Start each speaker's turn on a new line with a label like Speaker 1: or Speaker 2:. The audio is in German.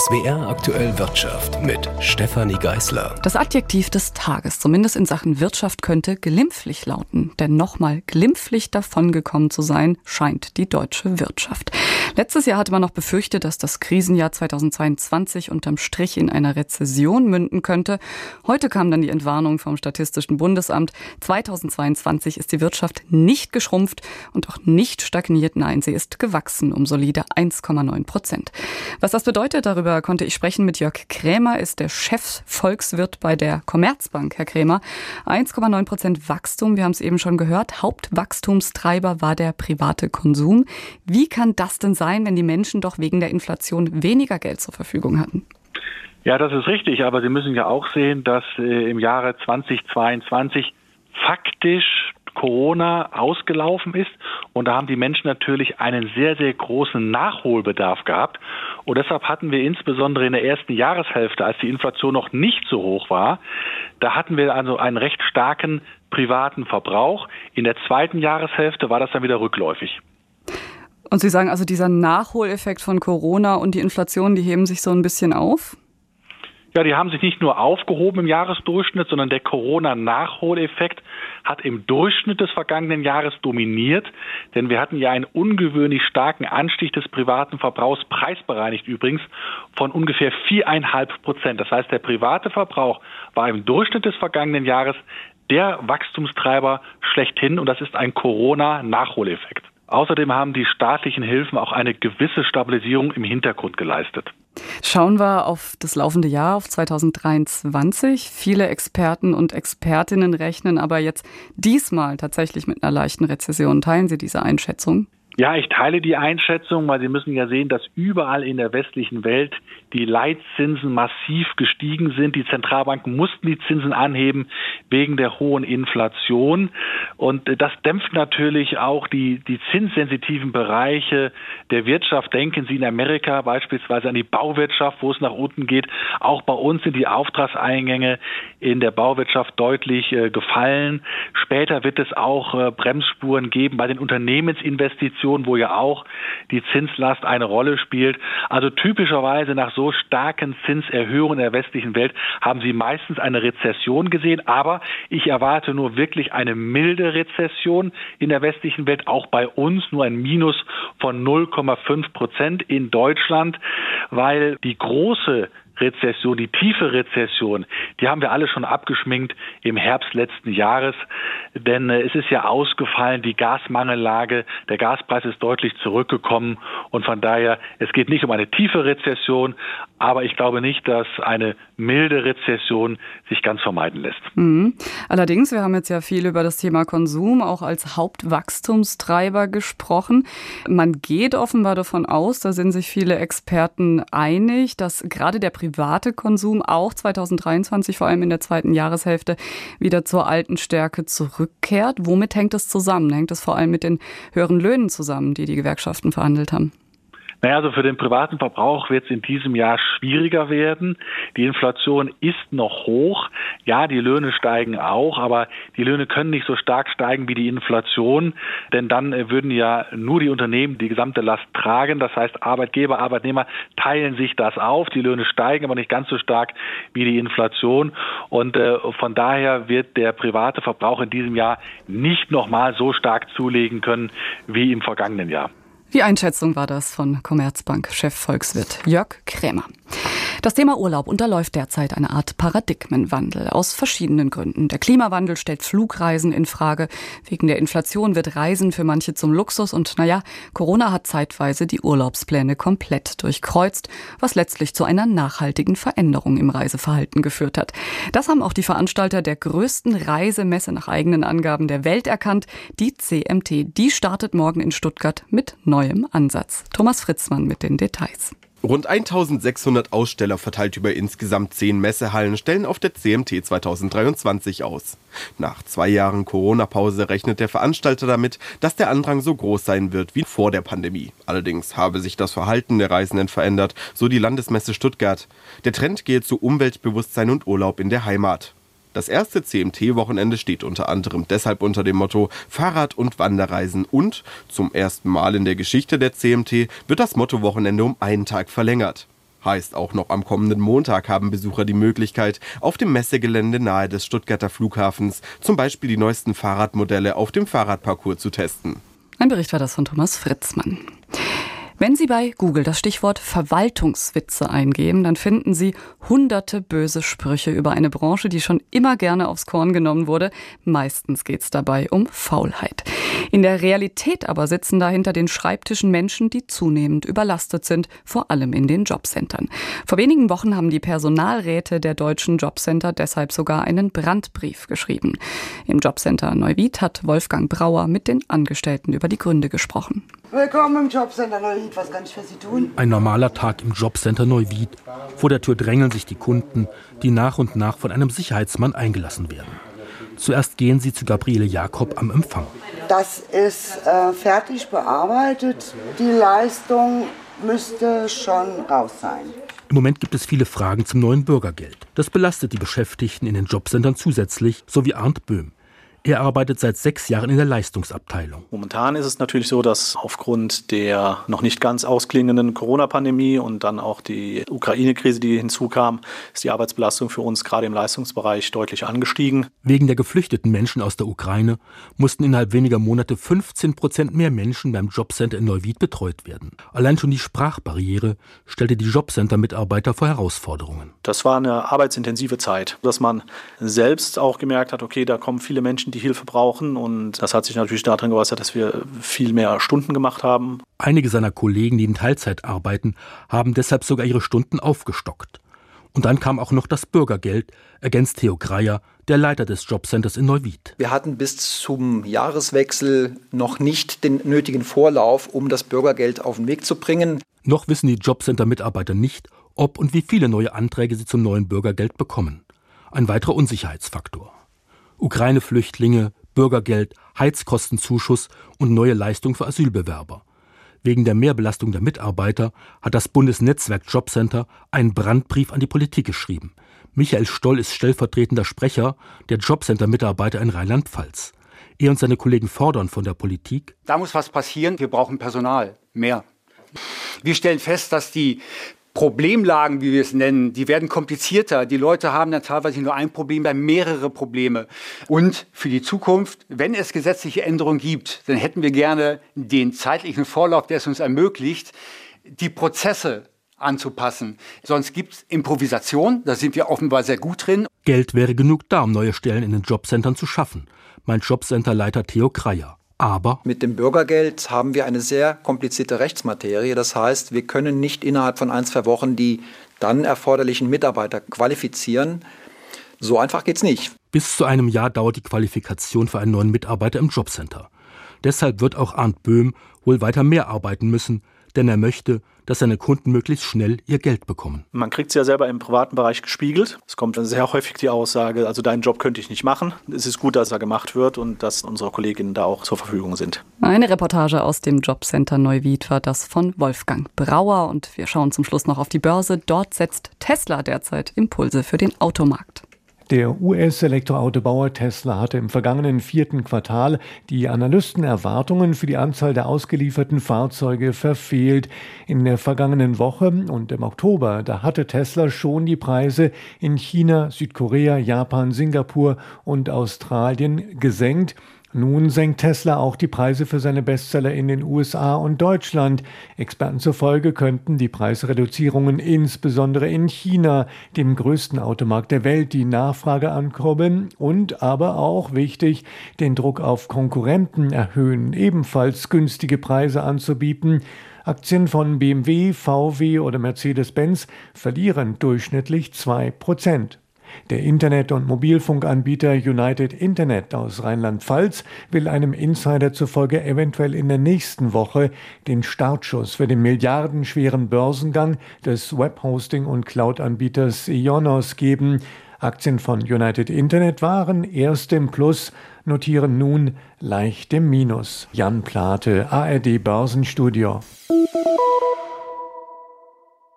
Speaker 1: SWR aktuell Wirtschaft mit Stefanie Geißler.
Speaker 2: Das Adjektiv des Tages, zumindest in Sachen Wirtschaft, könnte glimpflich lauten. Denn nochmal glimpflich davongekommen zu sein, scheint die deutsche Wirtschaft. Letztes Jahr hatte man noch befürchtet, dass das Krisenjahr 2022 unterm Strich in einer Rezession münden könnte. Heute kam dann die Entwarnung vom Statistischen Bundesamt. 2022 ist die Wirtschaft nicht geschrumpft und auch nicht stagniert. Nein, sie ist gewachsen um solide 1,9 Prozent. Was das bedeutet, darüber konnte ich sprechen mit Jörg Krämer, ist der Chefvolkswirt bei der Commerzbank. Herr Krämer, 1,9 Prozent Wachstum, wir haben es eben schon gehört. Hauptwachstumstreiber war der private Konsum. Wie kann das denn sein, wenn die Menschen doch wegen der Inflation weniger Geld zur Verfügung hatten?
Speaker 3: Ja, das ist richtig, aber Sie müssen ja auch sehen, dass äh, im Jahre 2022 faktisch Corona ausgelaufen ist. Und da haben die Menschen natürlich einen sehr, sehr großen Nachholbedarf gehabt. Und deshalb hatten wir insbesondere in der ersten Jahreshälfte, als die Inflation noch nicht so hoch war, da hatten wir also einen recht starken privaten Verbrauch. In der zweiten Jahreshälfte war das dann wieder rückläufig.
Speaker 2: Und Sie sagen also, dieser Nachholeffekt von Corona und die Inflation, die heben sich so ein bisschen auf?
Speaker 3: Ja, die haben sich nicht nur aufgehoben im Jahresdurchschnitt, sondern der Corona-Nachholeffekt hat im Durchschnitt des vergangenen Jahres dominiert, denn wir hatten ja einen ungewöhnlich starken Anstieg des privaten Verbrauchs, preisbereinigt übrigens, von ungefähr viereinhalb Prozent. Das heißt, der private Verbrauch war im Durchschnitt des vergangenen Jahres der Wachstumstreiber schlechthin und das ist ein Corona-Nachholeffekt. Außerdem haben die staatlichen Hilfen auch eine gewisse Stabilisierung im Hintergrund geleistet.
Speaker 2: Schauen wir auf das laufende Jahr, auf 2023. Viele Experten und Expertinnen rechnen aber jetzt diesmal tatsächlich mit einer leichten Rezession. Teilen Sie diese Einschätzung?
Speaker 3: Ja, ich teile die Einschätzung, weil Sie müssen ja sehen, dass überall in der westlichen Welt die Leitzinsen massiv gestiegen sind. Die Zentralbanken mussten die Zinsen anheben wegen der hohen Inflation. Und das dämpft natürlich auch die, die zinssensitiven Bereiche der Wirtschaft. Denken Sie in Amerika beispielsweise an die Bauwirtschaft, wo es nach unten geht. Auch bei uns sind die Auftragseingänge in der Bauwirtschaft deutlich äh, gefallen. Später wird es auch äh, Bremsspuren geben bei den Unternehmensinvestitionen Inflation, wo ja auch die Zinslast eine Rolle spielt. Also typischerweise nach so starken Zinserhöhungen in der westlichen Welt haben Sie meistens eine Rezession gesehen. Aber ich erwarte nur wirklich eine milde Rezession in der westlichen Welt, auch bei uns nur ein Minus von 0,5 Prozent in Deutschland, weil die große Rezession, die tiefe Rezession, die haben wir alle schon abgeschminkt im Herbst letzten Jahres. Denn äh, es ist ja ausgefallen, die Gasmangellage, der Gaspreis ist deutlich zurückgekommen und von daher, es geht nicht um eine tiefe Rezession, aber ich glaube nicht, dass eine milde Rezession sich ganz vermeiden lässt.
Speaker 2: Mhm. Allerdings, wir haben jetzt ja viel über das Thema Konsum auch als Hauptwachstumstreiber gesprochen. Man geht offenbar davon aus, da sind sich viele Experten einig, dass gerade der private Konsum auch 2023, vor allem in der zweiten Jahreshälfte, wieder zur alten Stärke zurückkehrt. Womit hängt das zusammen? Hängt das vor allem mit den höheren Löhnen zusammen, die die Gewerkschaften verhandelt haben?
Speaker 3: Naja, also für den privaten Verbrauch wird es in diesem Jahr schwieriger werden. Die Inflation ist noch hoch. Ja, die Löhne steigen auch, aber die Löhne können nicht so stark steigen wie die Inflation, denn dann äh, würden ja nur die Unternehmen die gesamte Last tragen. Das heißt, Arbeitgeber, Arbeitnehmer teilen sich das auf. Die Löhne steigen aber nicht ganz so stark wie die Inflation. Und äh, von daher wird der private Verbrauch in diesem Jahr nicht nochmal so stark zulegen können wie im vergangenen Jahr.
Speaker 2: Die Einschätzung war das von Commerzbank-Chef Volkswirt Jörg Krämer. Das Thema Urlaub unterläuft derzeit eine Art Paradigmenwandel aus verschiedenen Gründen. Der Klimawandel stellt Flugreisen in Frage. Wegen der Inflation wird Reisen für manche zum Luxus und naja, Corona hat zeitweise die Urlaubspläne komplett durchkreuzt, was letztlich zu einer nachhaltigen Veränderung im Reiseverhalten geführt hat. Das haben auch die Veranstalter der größten Reisemesse nach eigenen Angaben der Welt erkannt. Die CMT, die startet morgen in Stuttgart mit neuem Ansatz. Thomas Fritzmann mit den Details.
Speaker 4: Rund 1600 Aussteller verteilt über insgesamt zehn Messehallen stellen auf der CMT 2023 aus. Nach zwei Jahren Corona-Pause rechnet der Veranstalter damit, dass der Andrang so groß sein wird wie vor der Pandemie. Allerdings habe sich das Verhalten der Reisenden verändert, so die Landesmesse Stuttgart. Der Trend gehe zu Umweltbewusstsein und Urlaub in der Heimat. Das erste CMT-Wochenende steht unter anderem deshalb unter dem Motto Fahrrad- und Wanderreisen und zum ersten Mal in der Geschichte der CMT wird das Motto-Wochenende um einen Tag verlängert. Heißt, auch noch am kommenden Montag haben Besucher die Möglichkeit, auf dem Messegelände nahe des Stuttgarter Flughafens zum Beispiel die neuesten Fahrradmodelle auf dem Fahrradparcours zu testen.
Speaker 2: Ein Bericht war das von Thomas Fritzmann. Wenn Sie bei Google das Stichwort Verwaltungswitze eingeben, dann finden Sie hunderte böse Sprüche über eine Branche, die schon immer gerne aufs Korn genommen wurde. Meistens geht es dabei um Faulheit. In der Realität aber sitzen da hinter den Schreibtischen Menschen, die zunehmend überlastet sind, vor allem in den Jobcentern. Vor wenigen Wochen haben die Personalräte der deutschen Jobcenter deshalb sogar einen Brandbrief geschrieben. Im Jobcenter Neuwied hat Wolfgang Brauer mit den Angestellten über die Gründe gesprochen.
Speaker 5: Willkommen im Jobcenter Neuwied. Was kann ich für Sie tun?
Speaker 6: Ein normaler Tag im Jobcenter Neuwied. Vor der Tür drängeln sich die Kunden, die nach und nach von einem Sicherheitsmann eingelassen werden. Zuerst gehen sie zu Gabriele Jakob am Empfang.
Speaker 5: Das ist äh, fertig bearbeitet. Die Leistung müsste schon raus sein.
Speaker 6: Im Moment gibt es viele Fragen zum neuen Bürgergeld. Das belastet die Beschäftigten in den Jobcentern zusätzlich, so wie Arndt Böhm. Er arbeitet seit sechs Jahren in der Leistungsabteilung.
Speaker 7: Momentan ist es natürlich so, dass aufgrund der noch nicht ganz ausklingenden Corona-Pandemie und dann auch die Ukraine-Krise, die hinzukam, ist die Arbeitsbelastung für uns gerade im Leistungsbereich deutlich angestiegen.
Speaker 6: Wegen der geflüchteten Menschen aus der Ukraine mussten innerhalb weniger Monate 15 Prozent mehr Menschen beim Jobcenter in Neuwied betreut werden. Allein schon die Sprachbarriere stellte die Jobcenter-Mitarbeiter vor Herausforderungen.
Speaker 7: Das war eine arbeitsintensive Zeit, dass man selbst auch gemerkt hat, okay, da kommen viele Menschen Menschen, die Hilfe brauchen. Und das hat sich natürlich darin geäußert, dass wir viel mehr Stunden gemacht haben.
Speaker 6: Einige seiner Kollegen, die in Teilzeit arbeiten, haben deshalb sogar ihre Stunden aufgestockt. Und dann kam auch noch das Bürgergeld, ergänzt Theo Greier, der Leiter des Jobcenters in Neuwied.
Speaker 8: Wir hatten bis zum Jahreswechsel noch nicht den nötigen Vorlauf, um das Bürgergeld auf den Weg zu bringen.
Speaker 6: Noch wissen die Jobcenter-Mitarbeiter nicht, ob und wie viele neue Anträge sie zum neuen Bürgergeld bekommen. Ein weiterer Unsicherheitsfaktor. Ukraine-Flüchtlinge, Bürgergeld, Heizkostenzuschuss und neue Leistung für Asylbewerber. Wegen der Mehrbelastung der Mitarbeiter hat das Bundesnetzwerk Jobcenter einen Brandbrief an die Politik geschrieben. Michael Stoll ist stellvertretender Sprecher der Jobcenter-Mitarbeiter in Rheinland-Pfalz. Er und seine Kollegen fordern von der Politik.
Speaker 9: Da muss was passieren. Wir brauchen Personal. Mehr. Wir stellen fest, dass die Problemlagen, wie wir es nennen, die werden komplizierter. Die Leute haben dann teilweise nur ein Problem, bei mehrere Probleme. Und für die Zukunft, wenn es gesetzliche Änderungen gibt, dann hätten wir gerne den zeitlichen Vorlauf, der es uns ermöglicht, die Prozesse anzupassen. Sonst gibt es Improvisation, da sind wir offenbar sehr gut drin.
Speaker 6: Geld wäre genug da, um neue Stellen in den Jobcentern zu schaffen, meint Jobcenterleiter Theo Kreier. Aber
Speaker 8: mit dem Bürgergeld haben wir eine sehr komplizierte Rechtsmaterie. Das heißt, wir können nicht innerhalb von ein, zwei Wochen die dann erforderlichen Mitarbeiter qualifizieren. So einfach geht's nicht.
Speaker 6: Bis zu einem Jahr dauert die Qualifikation für einen neuen Mitarbeiter im Jobcenter. Deshalb wird auch Arndt Böhm wohl weiter mehr arbeiten müssen, denn er möchte, dass seine Kunden möglichst schnell ihr Geld bekommen.
Speaker 7: Man kriegt es ja selber im privaten Bereich gespiegelt. Es kommt sehr häufig die Aussage, also deinen Job könnte ich nicht machen. Es ist gut, dass er gemacht wird und dass unsere Kolleginnen da auch zur Verfügung sind.
Speaker 2: Eine Reportage aus dem Jobcenter Neuwied war das von Wolfgang Brauer und wir schauen zum Schluss noch auf die Börse. Dort setzt Tesla derzeit Impulse für den Automarkt.
Speaker 10: Der US-Elektroautobauer Tesla hatte im vergangenen vierten Quartal die Analystenerwartungen für die Anzahl der ausgelieferten Fahrzeuge verfehlt. In der vergangenen Woche und im Oktober, da hatte Tesla schon die Preise in China, Südkorea, Japan, Singapur und Australien gesenkt. Nun senkt Tesla auch die Preise für seine Bestseller in den USA und Deutschland. Experten zufolge könnten die Preisreduzierungen insbesondere in China, dem größten Automarkt der Welt, die Nachfrage ankurbeln und aber auch wichtig, den Druck auf Konkurrenten erhöhen, ebenfalls günstige Preise anzubieten. Aktien von BMW, VW oder Mercedes-Benz verlieren durchschnittlich zwei Prozent. Der Internet- und Mobilfunkanbieter United Internet aus Rheinland-Pfalz will einem Insider zufolge eventuell in der nächsten Woche den Startschuss für den milliardenschweren Börsengang des Webhosting- und Cloud-Anbieters Ionos geben. Aktien von United Internet waren erst im Plus, notieren nun leicht im Minus. Jan Plate, ARD Börsenstudio.